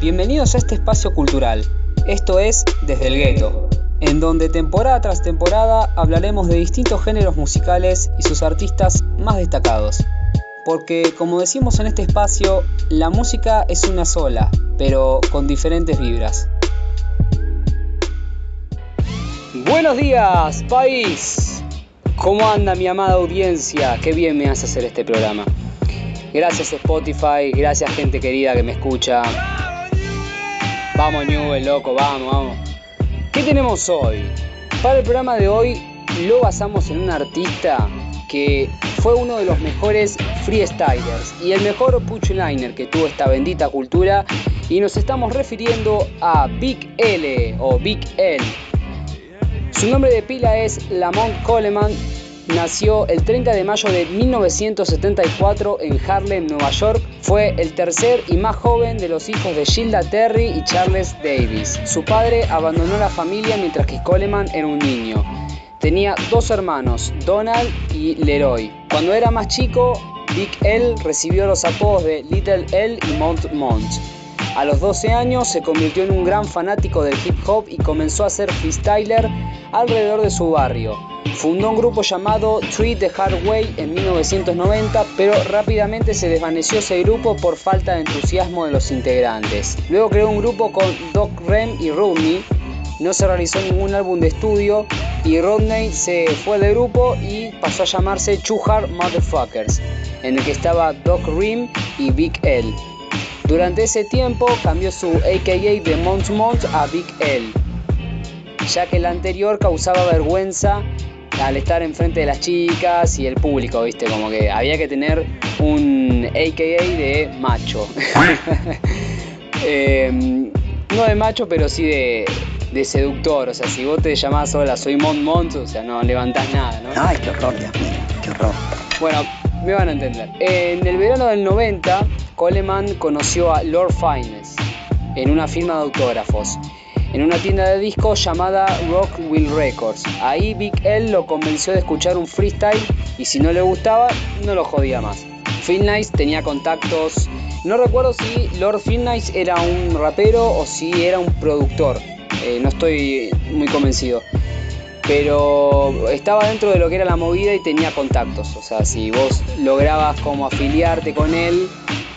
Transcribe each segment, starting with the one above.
Bienvenidos a este espacio cultural. Esto es Desde el Gueto, en donde temporada tras temporada hablaremos de distintos géneros musicales y sus artistas más destacados. Porque, como decimos en este espacio, la música es una sola, pero con diferentes vibras. Buenos días, país. ¿Cómo anda mi amada audiencia? Qué bien me hace hacer este programa. Gracias Spotify, gracias gente querida que me escucha. Vamos Newell, loco, vamos, vamos. ¿Qué tenemos hoy? Para el programa de hoy lo basamos en un artista que fue uno de los mejores freestylers y el mejor punchliner que tuvo esta bendita cultura y nos estamos refiriendo a Big L o Big L. Su nombre de pila es Lamont Coleman nació el 30 de mayo de 1974 en Harlem, Nueva York. Fue el tercer y más joven de los hijos de Gilda Terry y Charles Davis. Su padre abandonó la familia mientras que Coleman era un niño. Tenía dos hermanos, Donald y Leroy. Cuando era más chico, Big L recibió los apodos de Little L y Mont Mont. A los 12 años se convirtió en un gran fanático del hip hop y comenzó a ser freestyler alrededor de su barrio. Fundó un grupo llamado Treat the Hard Way en 1990, pero rápidamente se desvaneció ese grupo por falta de entusiasmo de los integrantes. Luego creó un grupo con Doc Rem y Rodney. No se realizó ningún álbum de estudio y Rodney se fue del grupo y pasó a llamarse Two Hard Motherfuckers, en el que estaba Doc Rim y Big L. Durante ese tiempo cambió su AKA de Mont Mont a Big L, ya que el anterior causaba vergüenza al estar enfrente de las chicas y el público, ¿viste? Como que había que tener un AKA de macho. Em, no de macho, pero sí de, de, seductor. O sea, si vos te llamás hola, soy Mont Mont, o sea, no levantás nada, ¿no? Ay, qué horror, Dios mío, qué horror. Bueno, me van a entender. En el verano del 90, Coleman conoció a Lord Finesse en una firma de autógrafos en una tienda de discos llamada Rockville Records. Ahí Big L lo convenció de escuchar un freestyle y si no le gustaba, no lo jodía más. Phil Nice tenía contactos, no recuerdo si Lord Phil Nice era un rapero o si era un productor, eh, no estoy muy convencido. Pero estaba dentro de lo que era la movida y tenía contactos. O sea, si vos lograbas como afiliarte con él,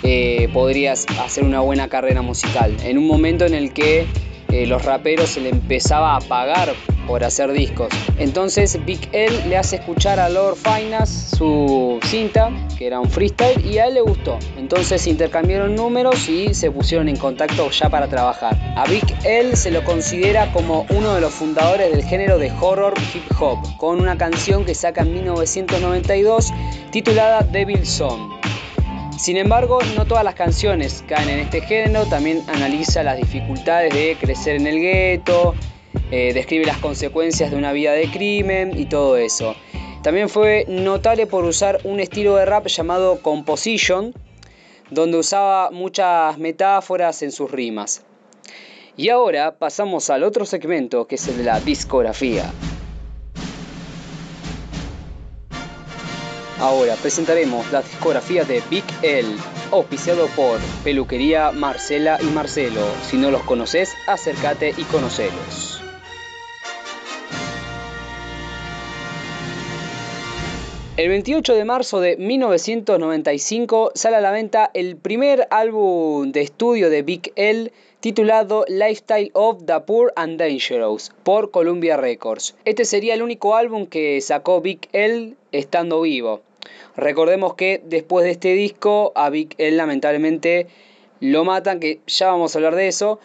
eh, podrías hacer una buena carrera musical. En un momento en el que eh, los raperos se le empezaba a pagar por hacer discos. Entonces Big L le hace escuchar a Lord Finance su cinta, que era un freestyle, y a él le gustó. Entonces intercambiaron números y se pusieron en contacto ya para trabajar. A Big L se lo considera como uno de los fundadores del género de horror hip hop, con una canción que saca en 1992 titulada Devil Song. Sin embargo, no todas las canciones caen en este género, también analiza las dificultades de crecer en el gueto, eh, describe las consecuencias de una vida de crimen y todo eso. También fue notable por usar un estilo de rap llamado composition, donde usaba muchas metáforas en sus rimas. Y ahora pasamos al otro segmento que es el de la discografía. Ahora presentaremos la discografía de Big L, auspiciado por Peluquería Marcela y Marcelo. Si no los conoces, acércate y conocelos. El 28 de marzo de 1995 sale a la venta el primer álbum de estudio de Big L titulado Lifestyle of the Poor and Dangerous por Columbia Records. Este sería el único álbum que sacó Big L estando vivo. Recordemos que después de este disco a Vic él lamentablemente lo matan, que ya vamos a hablar de eso.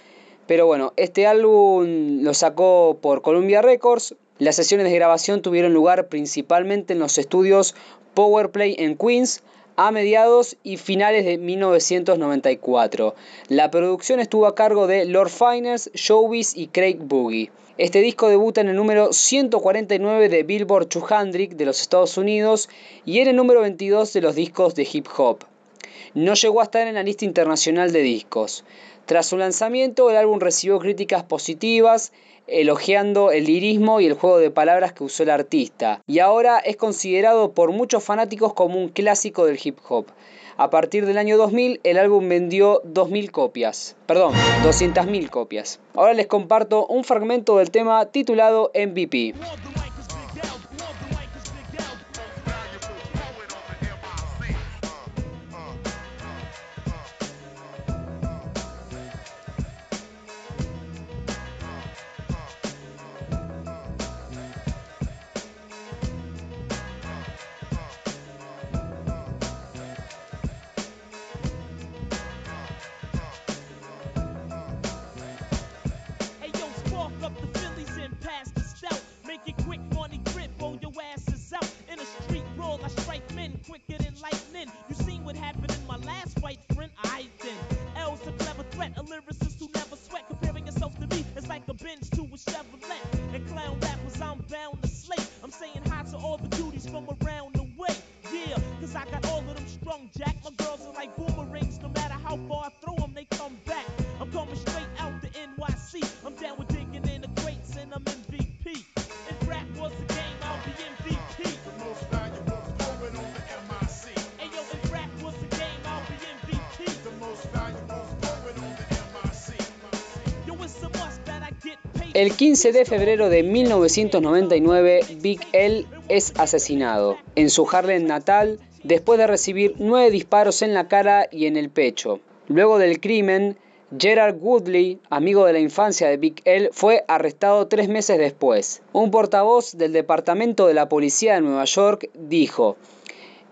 Pero bueno, este álbum lo sacó por Columbia Records. Las sesiones de grabación tuvieron lugar principalmente en los estudios Powerplay en Queens a mediados y finales de 1994. La producción estuvo a cargo de Lord Finest, Showbiz y Craig Boogie. Este disco debuta en el número 149 de Billboard 200 de los Estados Unidos y en el número 22 de los discos de hip hop. no llegó a estar en la lista internacional de discos. Tras su lanzamiento, el álbum recibió críticas positivas, elogiando el lirismo y el juego de palabras que usó el artista, y ahora es considerado por muchos fanáticos como un clásico del hip hop. A partir del año 2000, el álbum vendió 2.000 copias, perdón, 200.000 copias. Ahora les comparto un fragmento del tema titulado MVP. Benz to a Chevrolet. And clown rappers, I'm bound to slate. I'm saying hi to all the duties from around the way. Yeah, cause I got all of them strong Jack. My El 15 de febrero de 1999, Big L es asesinado en su Harlem natal después de recibir nueve disparos en la cara y en el pecho. Luego del crimen, Gerard Woodley, amigo de la infancia de Big L, fue arrestado tres meses después. Un portavoz del Departamento de la Policía de Nueva York dijo,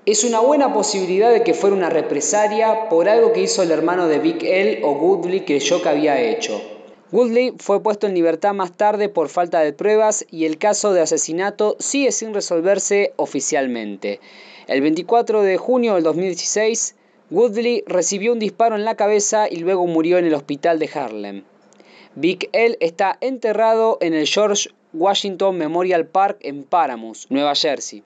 es una buena posibilidad de que fuera una represalia por algo que hizo el hermano de Big L o Woodley creyó que había hecho. Woodley fue puesto en libertad más tarde por falta de pruebas y el caso de asesinato sigue sin resolverse oficialmente. El 24 de junio del 2016, Woodley recibió un disparo en la cabeza y luego murió en el hospital de Harlem. Big L está enterrado en el George Washington Memorial Park en Paramus, Nueva Jersey.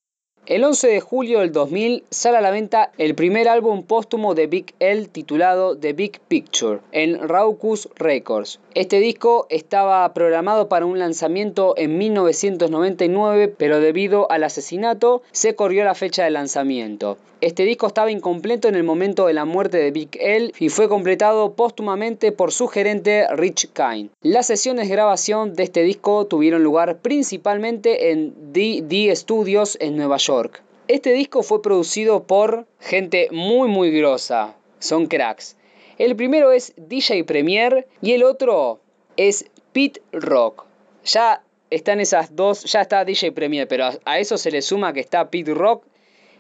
El 11 de julio del 2000 sale a la venta el primer álbum póstumo de Big L titulado The Big Picture en Raucus Records. Este disco estaba programado para un lanzamiento en 1999, pero debido al asesinato se corrió la fecha de lanzamiento. Este disco estaba incompleto en el momento de la muerte de Big L y fue completado póstumamente por su gerente Rich Kine. Las sesiones de grabación de este disco tuvieron lugar principalmente en DD Studios en Nueva York. Este disco fue producido por gente muy muy grosa, son cracks. El primero es DJ Premier y el otro es Pete Rock. Ya están esas dos, ya está DJ Premier, pero a eso se le suma que está Pete Rock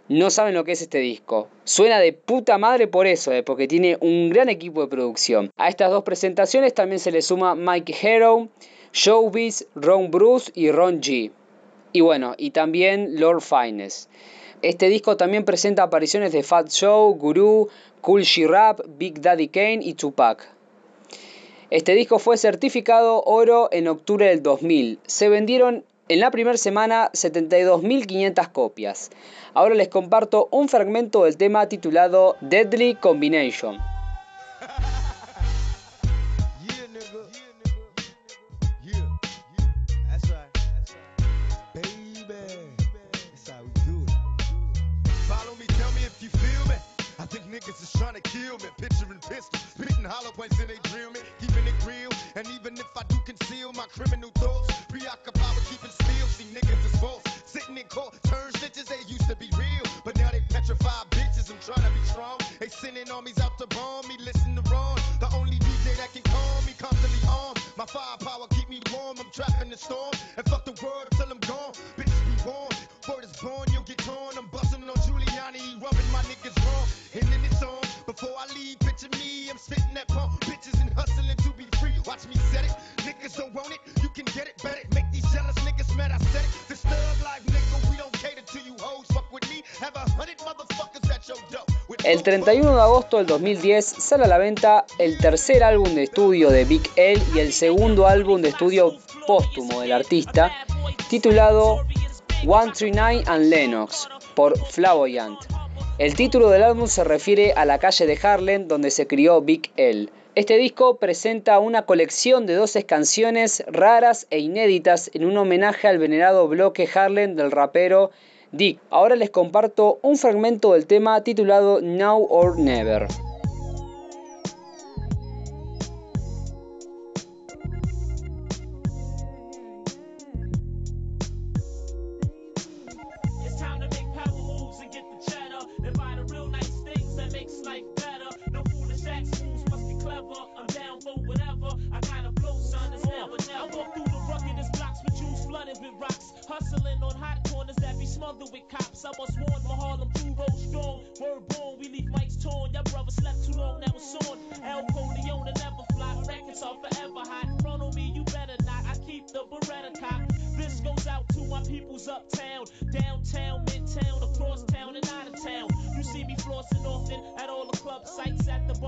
no saben lo que es este disco. Suena de puta madre por eso, eh, porque tiene un gran equipo de producción. A estas dos presentaciones también se le suma Mike Hero, Showbiz, Ron Bruce y Ron G. Y bueno, y también Lord Finest. Este disco también presenta apariciones de Fat Show, Guru, Cool She-Rap, Big Daddy Kane y Tupac. Este disco fue certificado oro en octubre del 2000. Se vendieron en la primera semana 72.500 copias. Ahora les comparto un fragmento del tema titulado Deadly Combination. Niggas is trying to kill me. Picturing pistols, spitting hollow points in they drill me. Keeping it real, and even if I do conceal my criminal thoughts, preoccupied with keeping still. See niggas is false, sitting in court, turn snitches. They used to be real, but now they petrified bitches. I'm trying to be strong. They sending armies out to bomb me. Listen to Ron, the only DJ that can calm me, constantly armed. My firepower keep me warm. I'm trapped in the storm, and spitting that pump. Bitches and hustling to be free. Watch me set it. Niggas don't want it, you can get it, bet it. Make these jealous niggas mad, I said it. This thug life, nigga, we don't cater to you hoes. Fuck with me, have a hundred motherfuckers at your door. El 31 de agosto del 2010 sale a la venta el tercer álbum de estudio de Big L y el segundo álbum de estudio póstumo del artista, titulado 139 and Lennox por Flamboyant. El título del álbum se refiere a la calle de Harlem donde se crió Big L. Este disco presenta una colección de 12 canciones raras e inéditas en un homenaje al venerado bloque Harlem del rapero Dick. Ahora les comparto un fragmento del tema titulado Now or Never. Ballin' on hot corners that be smothered with cops. I was warned my Harlem crew, Roach strong. Word born, we leave mics torn. Your brother slept too long, now it's on. El Coleona never fly. Records are forever hot. Front on me, you better not. I keep the Beretta cock. This goes out to my peoples uptown, downtown, midtown, across town, and out of town. You see me flossing often at all the club sites at the bar.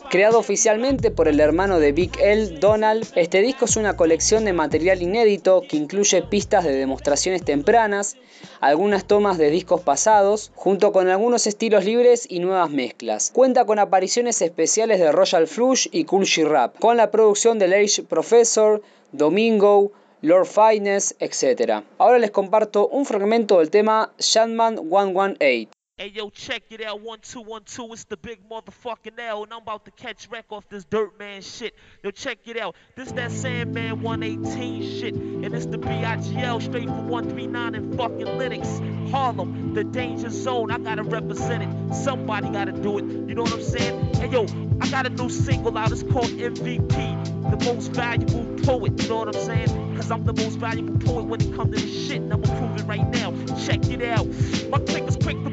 Creado oficialmente por el hermano de Big L, Donald, este disco es una colección de material inédito que incluye pistas de demostraciones tempranas, algunas tomas de discos pasados, junto con algunos estilos libres y nuevas mezclas. Cuenta con apariciones especiales de Royal Flush y Cool Rap, con la producción del Age Professor, Domingo, Lord Finest, etc. Ahora les comparto un fragmento del tema Shandman 118. Hey yo, check it out, one two one two. It's the big motherfucking L, and I'm about to catch wreck off this dirt man shit. Yo, check it out. This that Sandman 118 shit, and it's the BIGL straight from 139 in fucking Linux, Harlem, the danger zone. I gotta represent it. Somebody gotta do it. You know what I'm saying? Hey yo, I got a new single out. It's called MVP, the most valuable poet. You know what I'm saying? Cause I'm the most valuable poet when it comes to this shit, and I'ma prove it right now. Check it out. My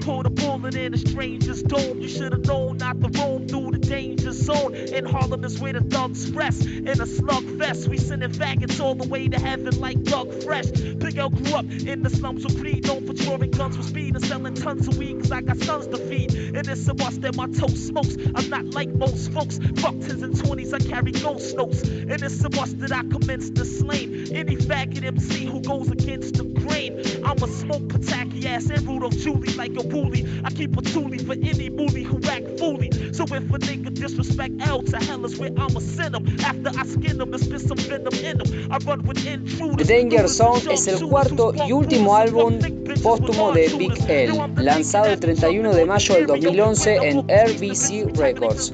to the bullet in a stranger's dome. You should've known not to roam through the danger zone. In Harlem is where the thugs rest. In a slug fest, we sending faggots all the way to heaven like Doug Fresh. Big L grew up in the slums with greed, known for drawing guns with speed and selling tons of weed. Cause I got sons to feed. And it's a must that my toast smokes. I'm not like most folks. Fuck tens and twenties, I carry ghost notes. And it's a must that I commence the slain. Any faggot MC who goes against the grain. I'm a smoke pataki ass and Rudolph Julie like a bully. I keep a toolie for any bully who act fully. So if a nigga disrespect L to hell is where I'ma send him. After I skin him and spit some venom in him. I run with intruders. The Danger Zone es el cuarto y último álbum póstumo de Big L, lanzado el 31 de mayo del 2011 en RBC Records.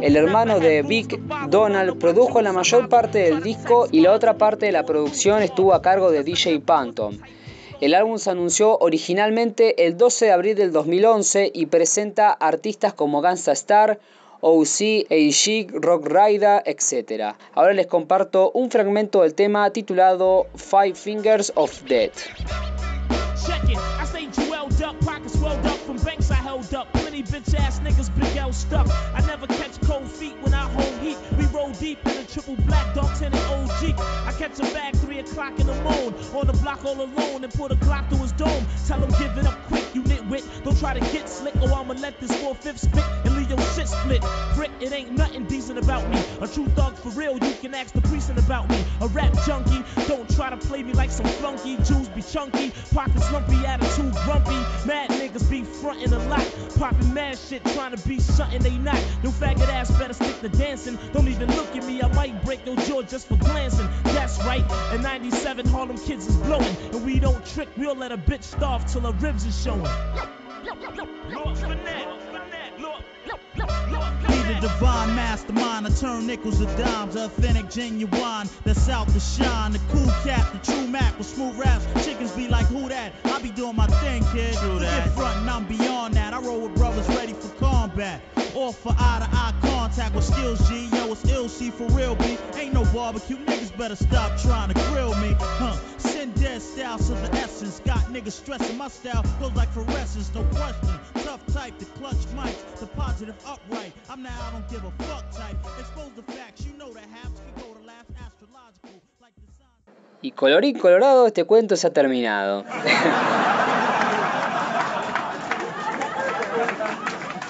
El hermano de Big, Donald, produjo la mayor parte del disco y la otra parte de la producción estuvo a cargo de DJ Panton. El álbum se anunció originalmente el 12 de abril del 2011 y presenta artistas como Gansa Star, OC, A-Chic, Rock Rider, etc. Ahora les comparto un fragmento del tema titulado Five Fingers of Death. Plenty bitch ass niggas big L stuff. I never catch cold feet when I hold heat. We roll deep in a triple black dog tenant OG. I catch a bag three o'clock in the morning on the block all alone and put a Glock through his dome. Tell him give it up quick, you nitwit. Don't try to get slick or I'ma let this four fifth spit and leave your shit split. Prick, it ain't nothing decent about me. A true thug for real, you can ask the precinct about me. A rap junkie, don't try to play me like some flunky. Jews be chunky, pockets lumpy, attitude grumpy. Mad niggas be frontin' a lot, popping mad shit trying to be something they not. No faggot ass better stick to dancing. Don't even look at me, I might break your jaw just for glancing. That's right, in 97 Harlem kids is blowing. And we don't trick, we'll let a bitch starve till her ribs is showing. Lord be the divine mastermind, I turn nickels to dimes, authentic, genuine, that's out to shine. The cool cat, the true Mac with smooth raps. Chickens be like, who that? I be doing my thing, kid. True that. front and I'm beyond that. I roll with brothers ready for combat. All for eye to eye contact with skills, G. Yo, it's ill, for real, B. Ain't no barbecue, niggas better stop trying to grill me. Huh, send dead style to the essence. Got niggas stressing my style, goes like fluorescence, no question. Tough type, the clutch mics, the positive upright. I'm now, I don't give a fuck type. Expose the facts, you know go to astrological. Y colorín colorado, este cuento se ha terminado.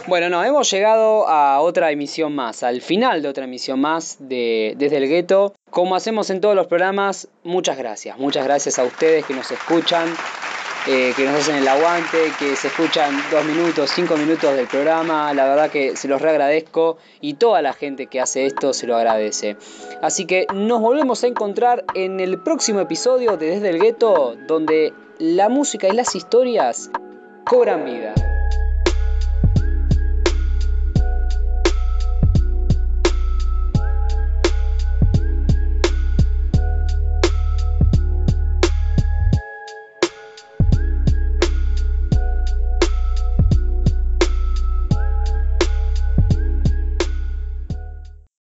Bueno, no, hemos llegado a otra emisión más, al final de otra emisión más de Desde el Gueto. Como hacemos en todos los programas, muchas gracias. Muchas gracias a ustedes que nos escuchan, eh, que nos hacen el aguante, que se escuchan dos minutos, cinco minutos del programa. La verdad que se los reagradezco y toda la gente que hace esto se lo agradece. Así que nos volvemos a encontrar en el próximo episodio de Desde el Gueto, donde la música y las historias cobran vida.